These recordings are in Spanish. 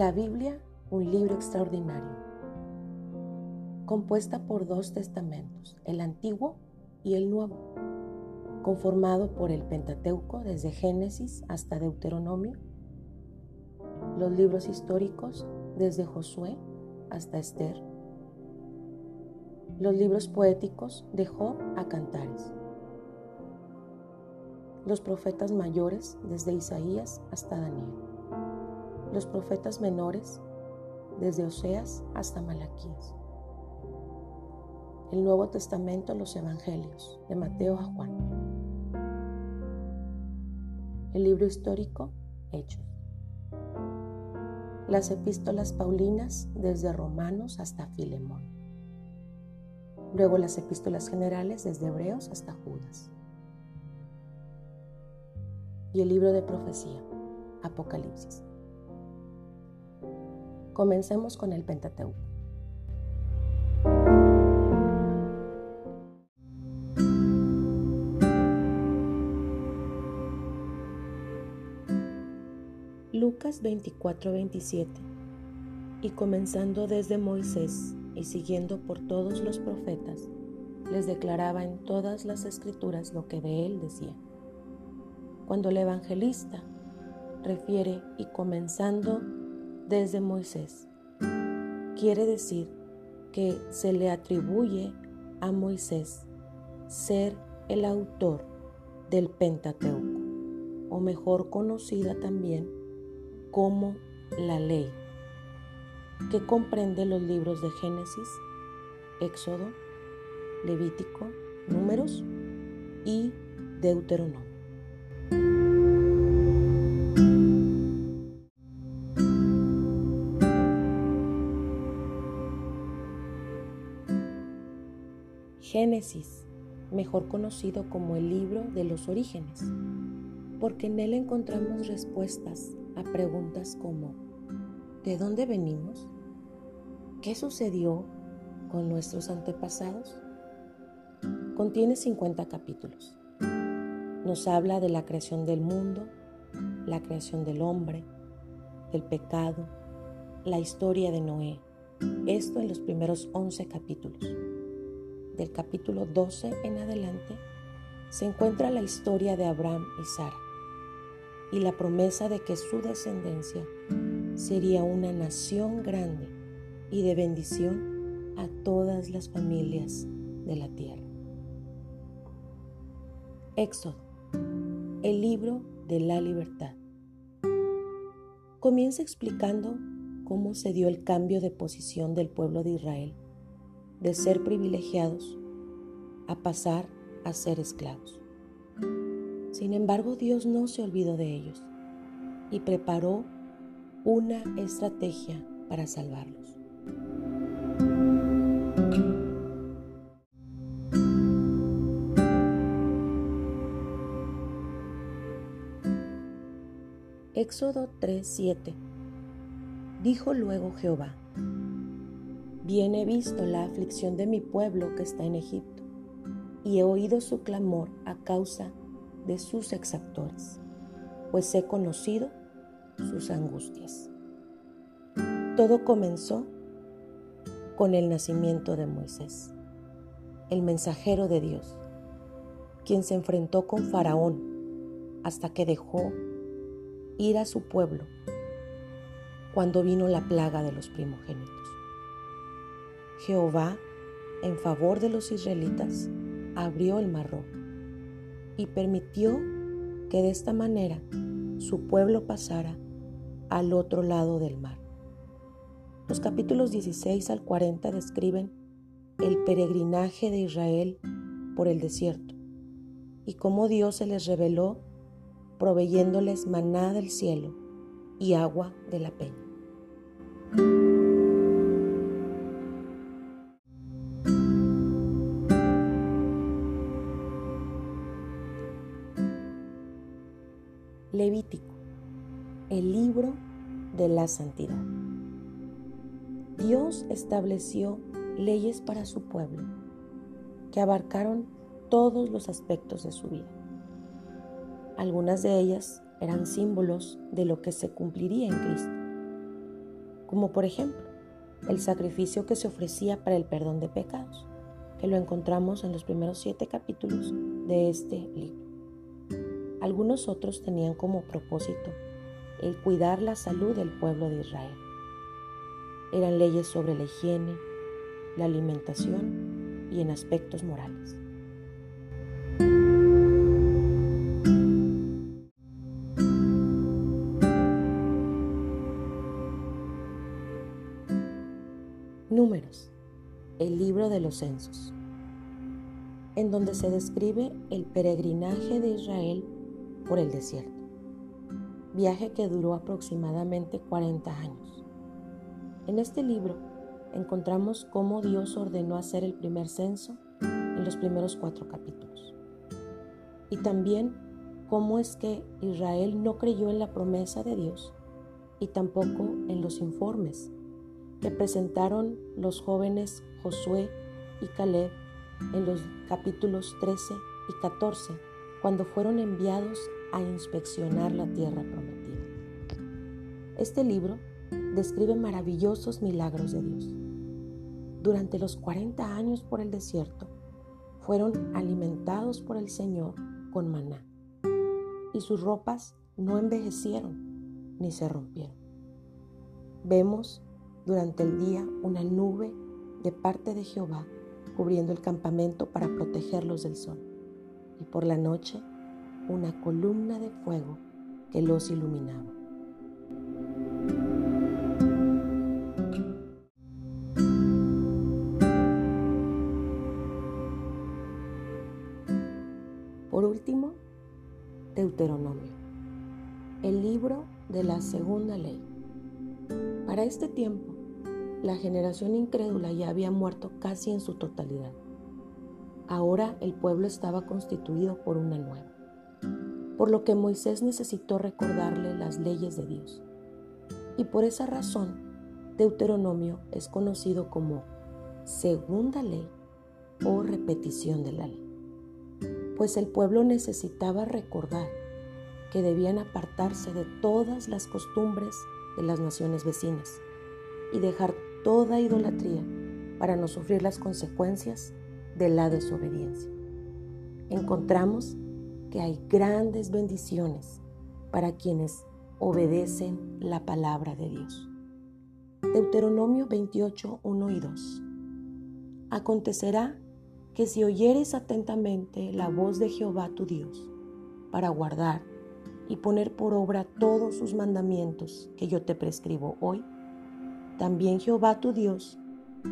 La Biblia, un libro extraordinario, compuesta por dos testamentos, el Antiguo y el Nuevo, conformado por el Pentateuco desde Génesis hasta Deuteronomio, los libros históricos desde Josué hasta Esther, los libros poéticos de Job a Cantares, los profetas mayores desde Isaías hasta Daniel, los profetas menores desde Oseas hasta Malaquías, el Nuevo Testamento, los Evangelios, de Mateo a Juan, el libro histórico, Hechos, las epístolas paulinas desde Romanos hasta Filemón, luego las epístolas generales desde Hebreos hasta Judas, y el libro de profecía, Apocalipsis. Comencemos con el Pentateuco. Lucas 24-27 Y comenzando desde Moisés y siguiendo por todos los profetas, les declaraba en todas las escrituras lo que de él decía. Cuando el evangelista refiere y comenzando desde Moisés, quiere decir que se le atribuye a Moisés ser el autor del Pentateuco, o mejor conocida también como la ley, que comprende los libros de Génesis, Éxodo, Levítico, Números y Deuteronomio. Génesis, mejor conocido como el libro de los orígenes, porque en él encontramos respuestas a preguntas como ¿de dónde venimos? ¿Qué sucedió con nuestros antepasados? Contiene 50 capítulos. Nos habla de la creación del mundo, la creación del hombre, del pecado, la historia de Noé. Esto en los primeros 11 capítulos del capítulo 12 en adelante, se encuentra la historia de Abraham y Sara y la promesa de que su descendencia sería una nación grande y de bendición a todas las familias de la tierra. Éxodo, el libro de la libertad. Comienza explicando cómo se dio el cambio de posición del pueblo de Israel de ser privilegiados a pasar a ser esclavos. Sin embargo, Dios no se olvidó de ellos y preparó una estrategia para salvarlos. Éxodo 3:7 Dijo luego Jehová, Bien he visto la aflicción de mi pueblo que está en Egipto, y he oído su clamor a causa de sus exactores, pues he conocido sus angustias. Todo comenzó con el nacimiento de Moisés, el mensajero de Dios, quien se enfrentó con Faraón hasta que dejó ir a su pueblo cuando vino la plaga de los primogénitos. Jehová, en favor de los israelitas, abrió el mar rojo y permitió que de esta manera su pueblo pasara al otro lado del mar. Los capítulos 16 al 40 describen el peregrinaje de Israel por el desierto y cómo Dios se les reveló proveyéndoles maná del cielo y agua de la peña. Levítico, el libro de la santidad. Dios estableció leyes para su pueblo que abarcaron todos los aspectos de su vida. Algunas de ellas eran símbolos de lo que se cumpliría en Cristo. como por ejemplo el sacrificio que se ofrecía para el perdón de pecados, que lo encontramos en los primeros siete capítulos de este libro. Algunos otros tenían como propósito el cuidar la salud del pueblo de Israel. Eran leyes sobre la higiene, la alimentación y en aspectos morales. Números, el libro de los censos, en donde se describe el peregrinaje de Israel por el desierto, viaje que duró aproximadamente 40 años. En este libro encontramos cómo Dios ordenó hacer el primer censo en los primeros cuatro capítulos. Y también cómo es que Israel no creyó en la promesa de Dios y tampoco en los informes que presentaron los jóvenes Josué y Caleb en los capítulos 13 y 14, cuando fueron enviados a inspeccionar la tierra prometida. Este libro describe maravillosos milagros de Dios. Durante los 40 años por el desierto, fueron alimentados por el Señor con maná, y sus ropas no envejecieron ni se rompieron. Vemos durante el día una nube de parte de Jehová cubriendo el campamento para protegerlos del sol, y por la noche una columna de fuego que los iluminaba. Por último, Deuteronomio, el libro de la segunda ley. Para este tiempo, la generación incrédula ya había muerto casi en su totalidad. Ahora el pueblo estaba constituido por una nueva, por lo que Moisés necesitó recordarle las leyes de Dios. Y por esa razón, Deuteronomio es conocido como segunda ley o repetición de la ley, pues el pueblo necesitaba recordar que debían apartarse de todas las costumbres de las naciones vecinas y dejar toda idolatría para no sufrir las consecuencias de la desobediencia. Encontramos que hay grandes bendiciones para quienes obedecen la palabra de Dios. Deuteronomio 28, 1 y 2. Acontecerá que si oyeres atentamente la voz de Jehová tu Dios, para guardar y poner por obra todos sus mandamientos que yo te prescribo hoy, también Jehová tu Dios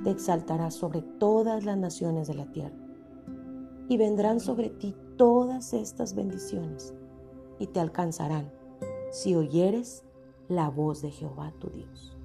te exaltará sobre todas las naciones de la tierra. Y vendrán sobre ti todas estas bendiciones y te alcanzarán si oyeres la voz de Jehová tu Dios.